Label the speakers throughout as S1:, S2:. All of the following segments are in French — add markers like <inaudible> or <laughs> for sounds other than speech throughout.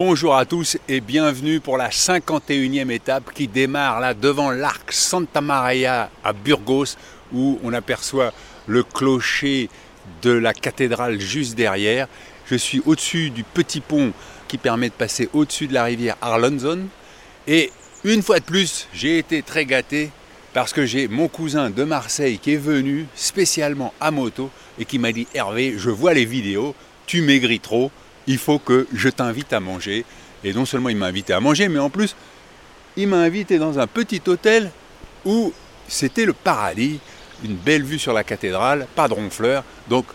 S1: Bonjour à tous et bienvenue pour la 51e étape qui démarre là devant l'arc Santa Maria à Burgos où on aperçoit le clocher de la cathédrale juste derrière. Je suis au-dessus du petit pont qui permet de passer au-dessus de la rivière Arlanzon et une fois de plus j'ai été très gâté parce que j'ai mon cousin de Marseille qui est venu spécialement à moto et qui m'a dit Hervé je vois les vidéos, tu maigris trop il faut que je t'invite à manger. Et non seulement il m'a invité à manger, mais en plus, il m'a invité dans un petit hôtel où c'était le paradis, une belle vue sur la cathédrale, pas de ronfleur. Donc,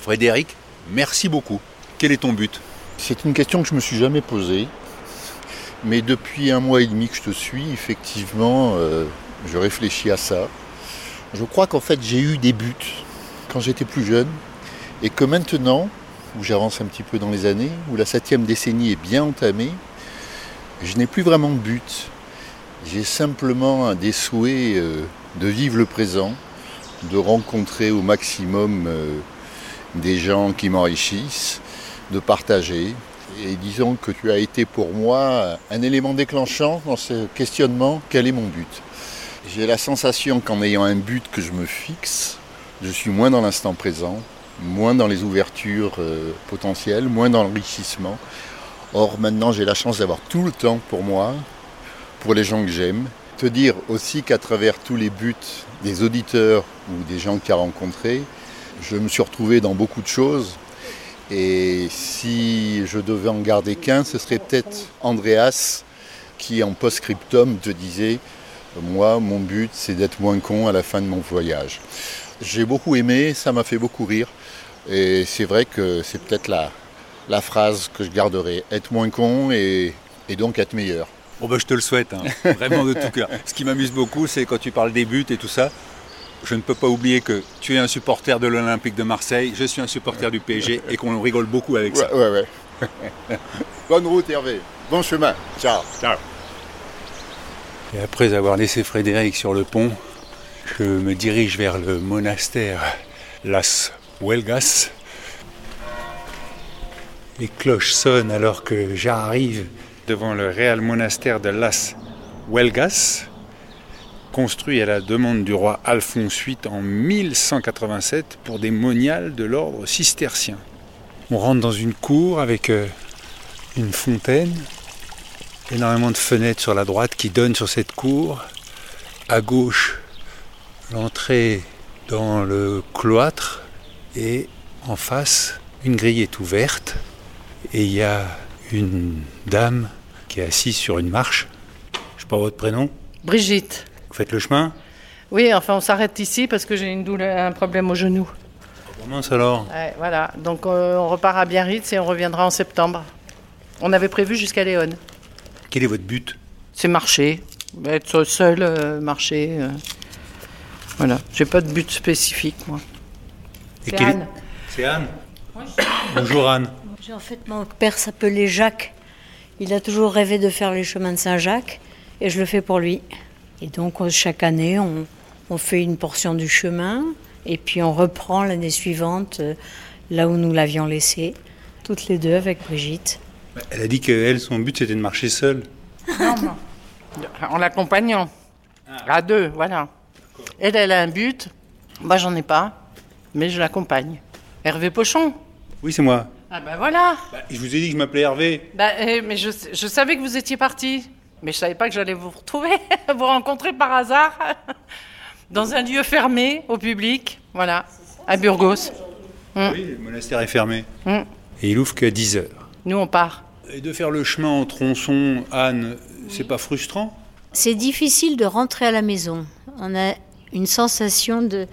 S1: Frédéric, merci beaucoup. Quel est ton but?
S2: C'est une question que je me suis jamais posée. Mais depuis un mois et demi que je te suis, effectivement, euh, je réfléchis à ça. Je crois qu'en fait, j'ai eu des buts quand j'étais plus jeune. Et que maintenant, où j'avance un petit peu dans les années, où la septième décennie est bien entamée, je n'ai plus vraiment de but. J'ai simplement des souhaits euh, de vivre le présent, de rencontrer au maximum euh, des gens qui m'enrichissent, de partager. Et disons que tu as été pour moi un élément déclenchant dans ce questionnement, quel est mon but? J'ai la sensation qu'en ayant un but que je me fixe, je suis moins dans l'instant présent, moins dans les ouvertures euh, potentielles, moins dans l'enrichissement. Or maintenant j'ai la chance d'avoir tout le temps pour moi, pour les gens que j'aime. Te dire aussi qu'à travers tous les buts des auditeurs ou des gens que tu as rencontrés, je me suis retrouvé dans beaucoup de choses. Et si je devais en garder qu'un, ce serait peut-être Andreas qui en post-scriptum te disait, moi mon but c'est d'être moins con à la fin de mon voyage. J'ai beaucoup aimé, ça m'a fait beaucoup rire. Et c'est vrai que c'est peut-être la, la phrase que je garderai. Être moins con et, donc être meilleur.
S1: Bon ben je te le souhaite, hein. <laughs> vraiment de tout cœur. Ce qui m'amuse beaucoup, c'est quand tu parles des buts et tout ça. Je ne peux pas oublier que tu es un supporter de l'Olympique de Marseille, je suis un supporter du PSG et qu'on rigole beaucoup avec ça.
S2: Ouais, ouais. <laughs> Bonne route Hervé, bon chemin, ciao. Ciao.
S1: Et après avoir laissé Frédéric sur le pont, je me dirige vers le monastère Las Huelgas. Les cloches sonnent alors que j'arrive devant le réel monastère de Las Huelgas, construit à la demande du roi Alphonse VIII en 1187 pour des moniales de l'ordre cistercien. On rentre dans une cour avec euh, une fontaine, énormément de fenêtres sur la droite qui donnent sur cette cour. À gauche, l'entrée dans le cloître et en face, une grille est ouverte et il y a une dame qui est assise sur une marche. Je sais pas votre prénom
S3: Brigitte.
S1: Vous faites le chemin?
S3: Oui, enfin on s'arrête ici parce que j'ai une douleur, un problème au genou.
S1: Comment ça alors
S3: Ouais, voilà, donc euh, on repart à Biarritz et on reviendra en septembre. On avait prévu jusqu'à Léon.
S1: Quel est votre but?
S3: C'est marcher, être seul, euh, marcher. euh. Voilà, j'ai pas de but spécifique moi. C'est
S1: quel
S3: Anne.
S1: C'est Anne Bonjour Anne.
S4: J'ai- En fait, mon père s'appelait Jacques. Il a toujours rêvé de faire les chemins de Saint-Jacques et je le fais pour lui. Et donc, chaque année, on, on fait une portion du chemin et puis on reprend l'année suivante euh, là où nous l'avions laissé, toutes les deux avec Brigitte.
S1: Elle a dit que elle, son but c'était de marcher seule.
S3: En l'accompagnant. À deux, voilà. Elle, elle a un but. Moi, j'en ai pas, mais je l'accompagne. Hervé Pochon.
S1: Oui, c'est moi.
S3: Ah ben voilà.
S1: Bah, je vous ai dit que je m'appelais Hervé.
S3: Bah, eh, mais je, je savais que vous étiez parti. Mais je savais pas que j'allais vous retrouver, <laughs> vous rencontrer par hasard, <laughs> dans un lieu fermé au public, voilà, à Burgos.
S1: Oui, le monastère est fermé.
S3: Mm.
S1: Et il ouvre qu'à 10 heures.
S3: Nous, on part.
S1: Et de faire le chemin en tronçon, Anne, c'est pas frustrant?
S4: C'est difficile de rentrer à la maison. On a une sensation de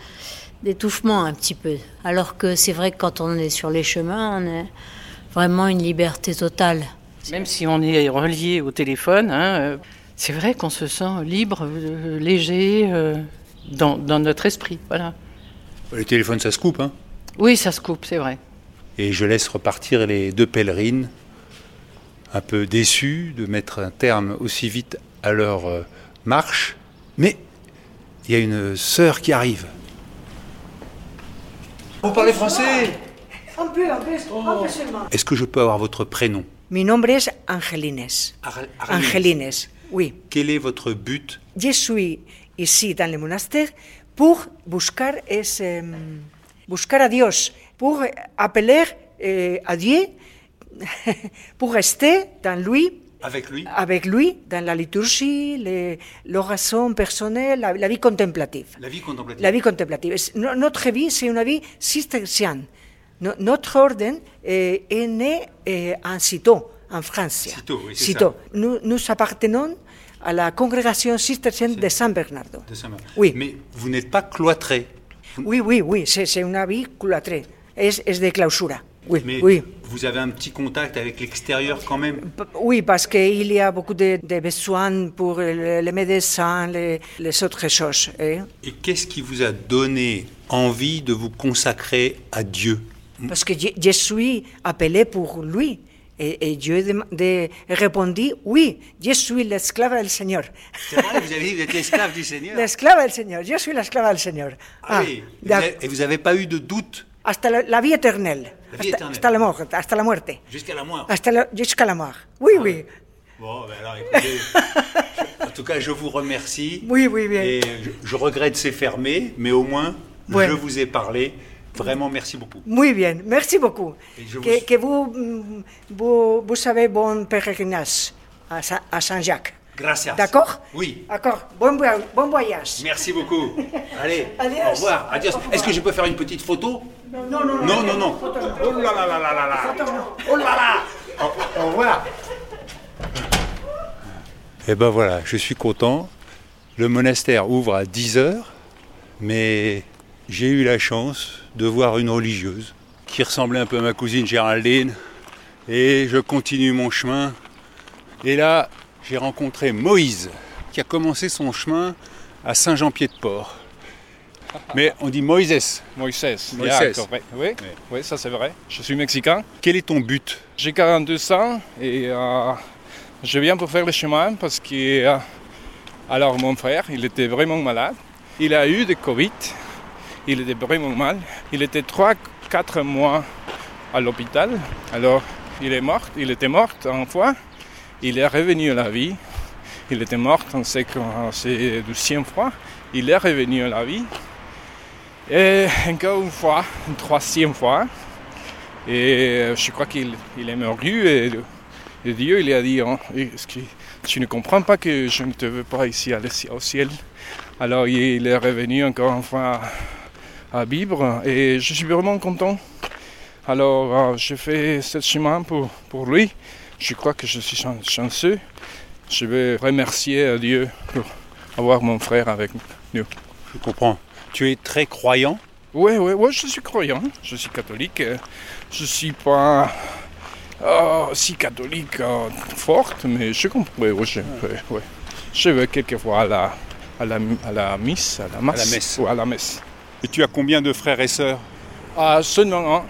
S4: d'étouffement un petit peu. Alors que c'est vrai que quand on est sur les chemins, on a vraiment une liberté totale.
S3: Même si on est relié au téléphone, hein, euh, c'est vrai qu'on se sent libre, euh, léger, euh, dans, dans notre esprit, voilà.
S1: Le téléphone, ça se coupe, hein
S3: Oui, ça se coupe, c'est vrai.
S1: Et je laisse repartir les deux pèlerines, un peu déçues de mettre un terme aussi vite à leur marche. Mais il y a une sœur qui arrive. Vous parlez français
S5: Un peu, un peu, un peu seulement.
S1: Est-ce que je peux avoir votre prénom
S5: Mi nombre es Angelines.
S1: Ar-.
S5: Angelines, oui.
S1: Quel est votre but
S5: Je suis ici dans le monastère pour buscar, es, eh, buscar a Dios, pour appeler eh, a Dieu, <laughs> pour rester dans lui,
S1: avec lui
S5: avec lui, dans la liturgie, l'oration personnelle, la, la vie contemplative.
S1: La vie contemplative.
S5: La vie contemplative. No- notre vie, c'est une vie cistercienne. No- notre ordre eh, est né eh, en Citeaux, en France.
S1: Citeaux, oui, c'est.
S5: Nous, nous appartenons à la congrégation cistercienne de San Bernardo.
S1: de Saint-Marc.
S5: Oui.
S1: Mais vous n'êtes pas cloîtré.
S5: Oui, oui, oui, c'est c'est une vie cloîtrée. Es, es de clausura. Oui,
S1: Mais
S5: oui.
S1: vous avez un petit contact avec l'extérieur quand même?
S5: Oui, parce qu'il y a beaucoup de, de besoins pour les, les médecins, les, les autres choses. eh.
S1: Et qu'est-ce qui vous a donné envie de vous consacrer à Dieu?
S5: Parce que je, je suis appelé pour lui. Et, et Dieu de, de répondit, oui, je suis l'esclave du Seigneur.
S1: C'est vrai, vous avez dit que vous êtes l'esclave du Seigneur.
S5: L'esclave du Seigneur, je suis l'esclave du Seigneur.
S1: Ah, oui. Avez- Et vous n'avez pas eu de doute?
S5: Hasta la, la vie éternelle.
S1: La vie
S5: hasta,
S1: éternelle.
S5: hasta la mort, hasta la muerte.
S1: jusqu'à la mort
S5: jusqu'à la mort. Oui,
S1: Ah
S5: oui.
S1: Bon, ben alors écoutez, je- en tout cas, je vous remercie.
S5: Oui, oui, bien.
S1: Et je, je regrette c'est fermé, mais au moins, je vous ai parlé. Vraiment, merci beaucoup.
S5: Muy bien, merci beaucoup. Que,
S1: vous-
S5: que vous, mm, vous, vous avez bon pèlerinage à, à Saint-Jacques.
S1: Gracias.
S5: D'accord
S1: Oui.
S5: D'accord. Bon, bon voyage.
S1: Merci beaucoup. <laughs> Allez,
S5: Adios.
S1: au revoir. Adios. Est-ce que je peux faire une petite photo?
S5: Non, non, non.
S1: Non, non, non. Oh là là là là là là. Oh là là. Au, au revoir. Et ben voilà, je suis content. Le monastère ouvre à 10 heures, mais j'ai eu la chance de voir une religieuse qui ressemblait un peu à ma cousine Géraldine. Et je continue mon chemin. Et là, j'ai rencontré Moïse, qui a commencé son chemin à Saint-Jean-Pied-de-Port. Mais on dit Moïse.
S6: Moïse.
S1: Moïse.
S6: yeah, correct. Oui, oui, ça c'est vrai. Je suis mexicain.
S1: Quel est ton but?
S6: J'ai 42 ans et euh, je viens pour faire le chemin parce que euh, alors mon frère, il était vraiment malade. Il a eu de Covid. Il était vraiment mal. Il était 3-4 mois à l'hôpital. Alors il est mort. Il était mort une fois. Il est revenu à la vie. Il était mort en c'est c'est deuxième fois. Il est revenu à la vie. Et encore une fois, une troisième fois. Et je crois qu'il il est mort et, Dieu il a dit est-ce que tu ne comprends pas que je ne te veux pas ici le- au ciel? Alors il est revenu encore une fois à Bibre et je suis vraiment content. Alors euh, je fais ce chemin pour lui. Je crois que je suis chan- chanceux. Je vais remercier Dieu pour avoir mon frère avec nous.
S1: Je comprends. Tu es très croyant?
S6: Oui, oui, oui, je suis croyant, je suis catholique. euh, Je suis pas euh, si catholique euh, forte, mais je comprends. Oui, oui, je, oui, je vais quelquefois à la, à la, à la messe, à la masse.
S1: messe.
S6: ou à la messe.
S1: Et tu as combien de frères et sœurs?
S6: Ah, seulement un.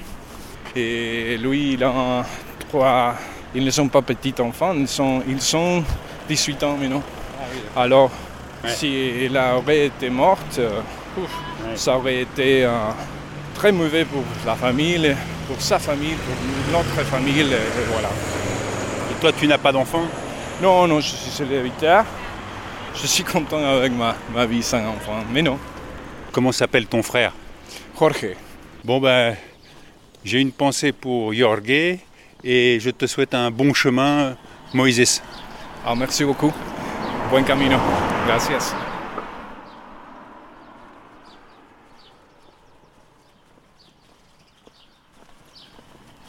S6: Et lui, il a trois. Ils ne sont pas petits enfants, ils sont, ils sont 18 ans maintenant. Alors,
S1: Ouais.
S6: si elle aurait été morte, euh, ouf,
S1: Ouais.
S6: ça aurait été euh, très mauvais pour la famille, pour sa famille, pour notre famille, et voilà.
S1: Et toi, tu n'as pas d'enfant?
S6: Non, non, je suis célibataire. Je suis content avec ma, ma vie sans enfant, mais non.
S1: Comment s'appelle ton frère?
S6: Jorge,
S1: Bon ben, j'ai une pensée pour Jorge et je te souhaite un bon chemin, Moïse.
S6: ah, merci beaucoup. Buen camino. Gracias.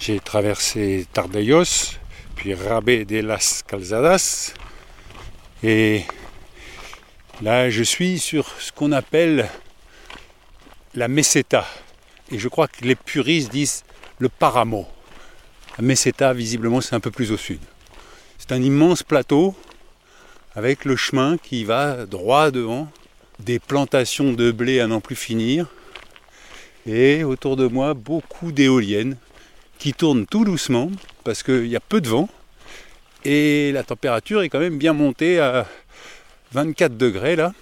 S1: J'ai traversé Tardayos, puis Rabé de las Calzadas, et là je suis sur ce qu'on appelle la meseta. Et je crois que les puristes disent le paramo. Meseta, visiblement, c'est un peu plus au sud. C'est un immense plateau avec le chemin qui va droit devant, des plantations de blé à n'en plus finir, et autour de moi beaucoup d'éoliennes qui tournent tout doucement parce qu'il y a peu de vent et la température est quand même bien montée à 24 degrés là.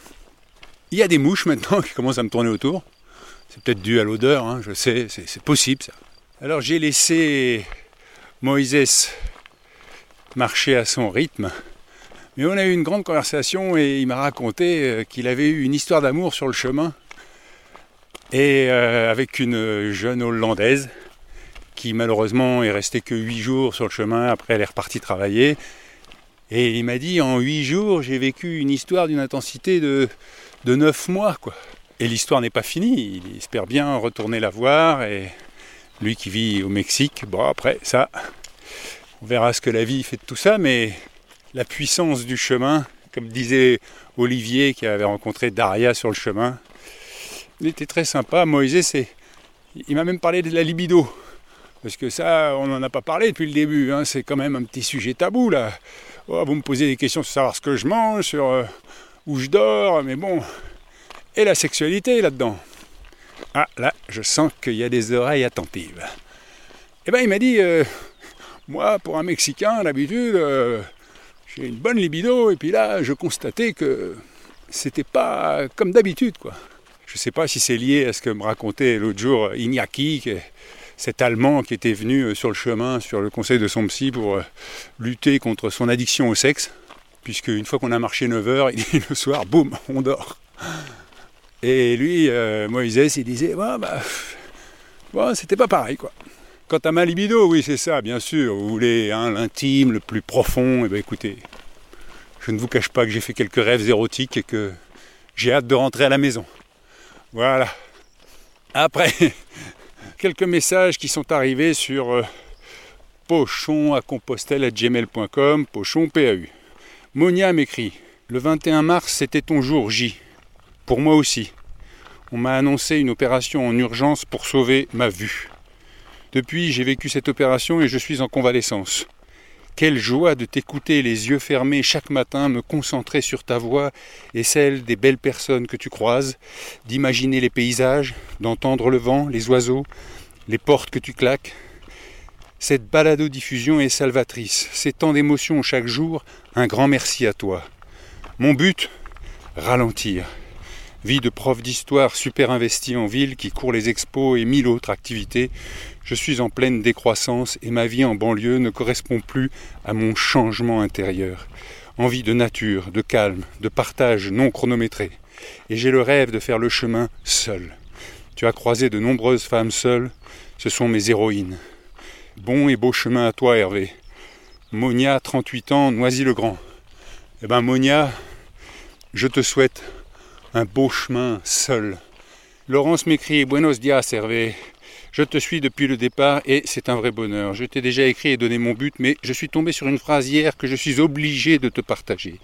S1: Il y a des mouches maintenant <laughs> qui commencent à me tourner autour. C'est peut-être dû à l'odeur, hein, je sais, c'est possible ça. Alors j'ai laissé Moïse marcher à son rythme. Mais on a eu une grande conversation et il m'a raconté euh, qu'il avait eu une histoire d'amour sur le chemin et euh, avec une jeune Hollandaise qui malheureusement est restée que huit jours sur le chemin. Après, elle est repartie travailler. Et il m'a dit en huit jours, j'ai vécu une histoire d'une intensité de, de 9 mois. Et l'histoire n'est pas finie. Il espère bien retourner la voir. Et lui qui vit au Mexique, bon, après, ça, on verra ce que la vie fait de tout ça. Mais la puissance du chemin, comme disait Olivier qui avait rencontré Daria sur le chemin, il était très sympa. Moïse, c'est, il m'a même parlé de la libido. Parce que ça, on n'en a pas parlé depuis le début. Hein. C'est quand même un petit sujet tabou là. Oh, vous me posez des questions sur savoir ce que je mange, sur euh, où je dors, mais bon. Et la sexualité là-dedans. Ah, là, je sens qu'il y a des oreilles attentives. Eh bien, il m'a dit, euh, moi, pour un Mexicain, d'habitude, euh, j'ai une bonne libido, et puis là, je constatais que c'était pas comme d'habitude, quoi. Je sais pas si c'est lié à ce que me racontait l'autre jour Iñaki, cet Allemand qui était venu sur le chemin, sur le conseil de son psy, pour lutter contre son addiction au sexe puisque une fois qu'on a marché 9 heures, <laughs> il dit le soir, boum, on dort. Et lui, euh, Moïse, il disait, bah, bon, c'était pas pareil, quoi. Quant à ma libido, oui, c'est ça, bien sûr. Vous voulez hein, l'intime, le plus profond, et eh bien écoutez, je ne vous cache pas que j'ai fait quelques rêves érotiques et que j'ai hâte de rentrer à la maison. Voilà. Après, <laughs> quelques messages qui sont arrivés sur euh, pochon à compostelle à gmail.com, pochon PAU. Monia m'écrit Le 21 mars, c'était ton jour J. Pour moi aussi. On m'a annoncé une opération en urgence pour sauver ma vue. Depuis, j'ai vécu cette opération et je suis en convalescence. Quelle joie de t'écouter les yeux fermés chaque matin, me concentrer sur ta voix et celle des belles personnes que tu croises, d'imaginer les paysages, d'entendre le vent, les oiseaux, les portes que tu claques, cette balado-diffusion est salvatrice. C'est tant d'émotions chaque jour. Un grand merci à toi. Mon but Ralentir. Vie de prof d'histoire super investi en ville qui court les expos et mille autres activités. Je suis en pleine décroissance et ma vie en banlieue ne correspond plus à mon changement intérieur. Envie de nature, de calme, de partage non chronométré. Et j'ai le rêve de faire le chemin seul. Tu as croisé de nombreuses femmes seules. Ce sont mes héroïnes. Bon et beau chemin à toi, Hervé. Monia, 38 ans, Noisy-le-Grand. Eh ben, Monia, je te souhaite un beau chemin seul. Laurence m'écrit Buenos dias, Hervé. Je te suis depuis le départ et c'est un vrai bonheur. Je t'ai déjà écrit et donné mon but, mais je suis tombé sur une phrase hier que je suis obligé de te partager.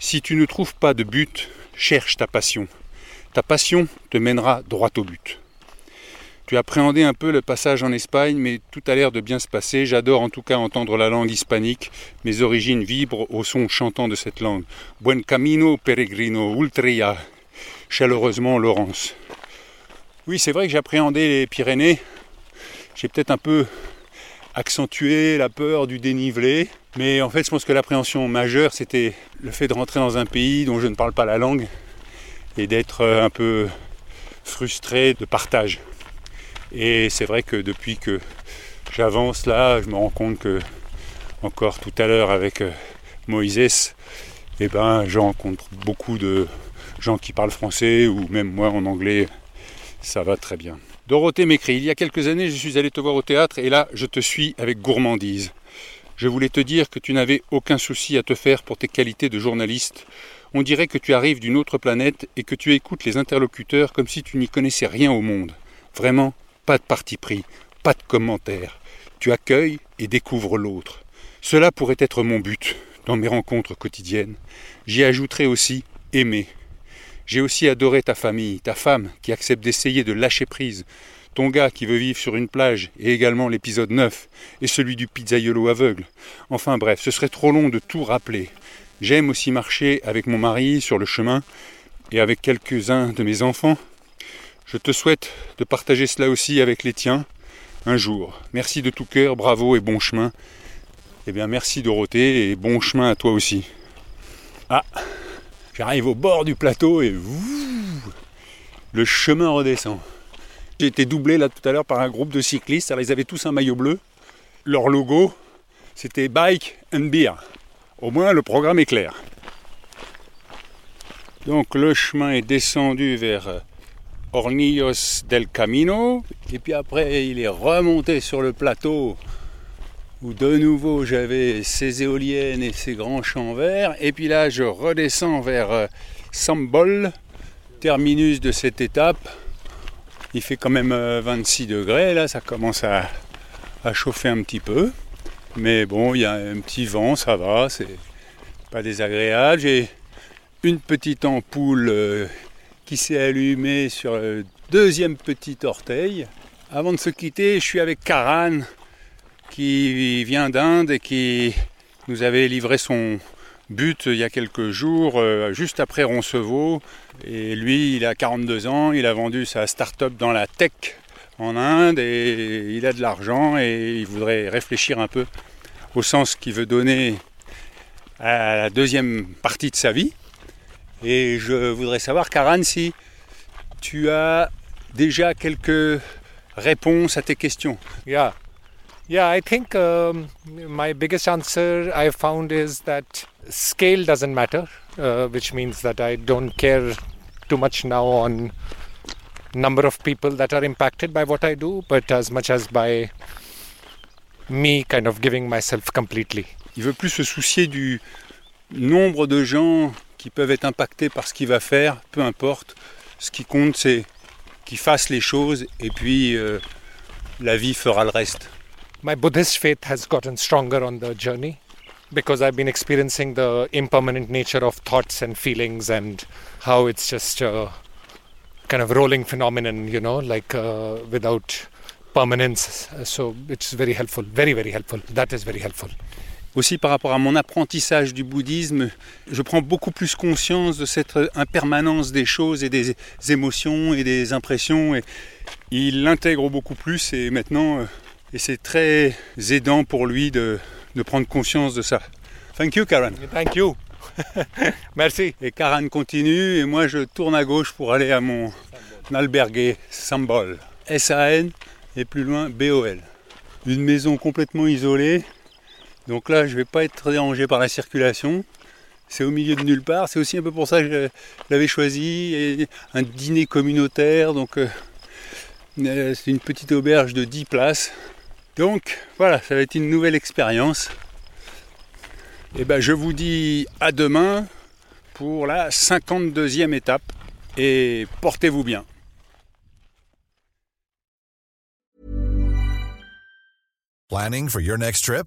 S1: Si tu ne trouves pas de but, cherche ta passion. Ta passion te mènera droit au but. Tu appréhendé un peu le passage en Espagne, mais tout a l'air de bien se passer. J'adore en tout cas entendre la langue hispanique. Mes origines vibrent au son chantant de cette langue. Buen camino, peregrino, ultria. Chaleureusement, Laurence. Oui, c'est vrai que j'appréhendais les Pyrénées. J'ai peut-être un peu accentué la peur du dénivelé. Mais en fait, je pense que l'appréhension majeure, c'était le fait de rentrer dans un pays dont je ne parle pas la langue et d'être un peu frustré de partage. Et c'est vrai que depuis que j'avance là, je me rends compte que encore tout à l'heure avec euh, Moïse, eh ben, rencontre beaucoup de gens qui parlent français ou même moi en anglais. Ça va très bien. Dorothée m'écrit Il y a quelques années, je suis allé te voir au théâtre et là, je te suis avec gourmandise. Je voulais te dire que tu n'avais aucun souci à te faire pour tes qualités de journaliste. On dirait que tu arrives d'une autre planète et que tu écoutes les interlocuteurs comme si tu n'y connaissais rien au monde. Vraiment, pas de parti pris, pas de commentaires. Tu accueilles et découvres l'autre. Cela pourrait être mon but dans mes rencontres quotidiennes. J'y ajouterai aussi aimer. J'ai aussi adoré ta famille, ta femme qui accepte d'essayer de lâcher prise, ton gars qui veut vivre sur une plage, et également l'épisode 9, et celui du pizzaiolo aveugle. Enfin bref, ce serait trop long de tout rappeler. J'aime aussi marcher avec mon mari sur le chemin, et avec quelques-uns de mes enfants, je te souhaite de partager cela aussi avec les tiens un jour. Merci de tout cœur, bravo et bon chemin. Eh bien merci Dorothée et bon chemin à toi aussi. Ah, j'arrive au bord du plateau et le chemin redescend. J'ai été doublé là tout à l'heure par un groupe de cyclistes. Alors ils avaient tous un maillot bleu. Leur logo, c'était bike and beer. Au moins le programme est clair. Donc le chemin est descendu vers euh, Hornillos del Camino. Et puis après, il est remonté sur le plateau où de nouveau j'avais ces éoliennes et ces grands champs verts. Et puis là, je redescends vers euh, Sambol, terminus de cette étape. Il fait quand même 26 euh, degrés, là, ça commence à, à chauffer un petit peu. Mais bon, il y a un petit vent, ça va, c'est pas désagréable. J'ai une petite ampoule euh, qui s'est allumée sur le deuxième petit orteil. Avant de se quitter, je suis avec Karan qui vient d'Inde et qui nous avait livré son but il y a quelques jours, euh, juste après Roncevaux. Et lui, il a 42 ans, il a vendu sa start-up dans la tech en Inde et il a de l'argent et il voudrait réfléchir un peu au sens qu'il veut donner à la deuxième partie de sa vie. Et je voudrais savoir, Karan, si tu as déjà quelques réponses à tes questions.
S7: Yeah. Yeah, I think um, my biggest answer I found is that scale doesn't matter, uh, which means that I don't care too much now on number of people that are impacted by what I do, but as much as by me kind of giving myself completely.
S1: Il veut plus se soucier du nombre de gens qui peuvent être impactés par ce qu'il va faire, peu importe. Ce qui compte, c'est qu'il fasse les choses et puis euh, la vie fera le reste.
S7: My Buddhist faith has gotten stronger on the journey because I've been experiencing the impermanent nature of thoughts and feelings and how it's just a kind of rolling phenomenon, you know, like uh, without permanence. So it's very helpful, very, very helpful. That is very helpful.
S1: Aussi par rapport à mon apprentissage du bouddhisme, je prends beaucoup plus conscience de cette impermanence des choses et des émotions et des impressions. Et il l'intègre beaucoup plus et maintenant, euh, et c'est très aidant pour lui de, de prendre conscience de ça. Thank you, Karen.
S7: Thank you. <laughs> Merci.
S1: Et Karen continue et moi je tourne à gauche pour aller à mon albergue Sambol. S-A-N et plus loin B-O-L. Une maison complètement isolée donc là, je ne vais pas être dérangé par la circulation. C'est au milieu de nulle part. C'est aussi un peu pour ça que je l'avais choisi. Un dîner communautaire. Donc euh, euh, c'est une petite auberge de 10 places. Donc voilà, ça va être une nouvelle expérience. Et ben je vous dis à demain pour la 52e étape. Et portez-vous bien.
S8: Planning for your next trip?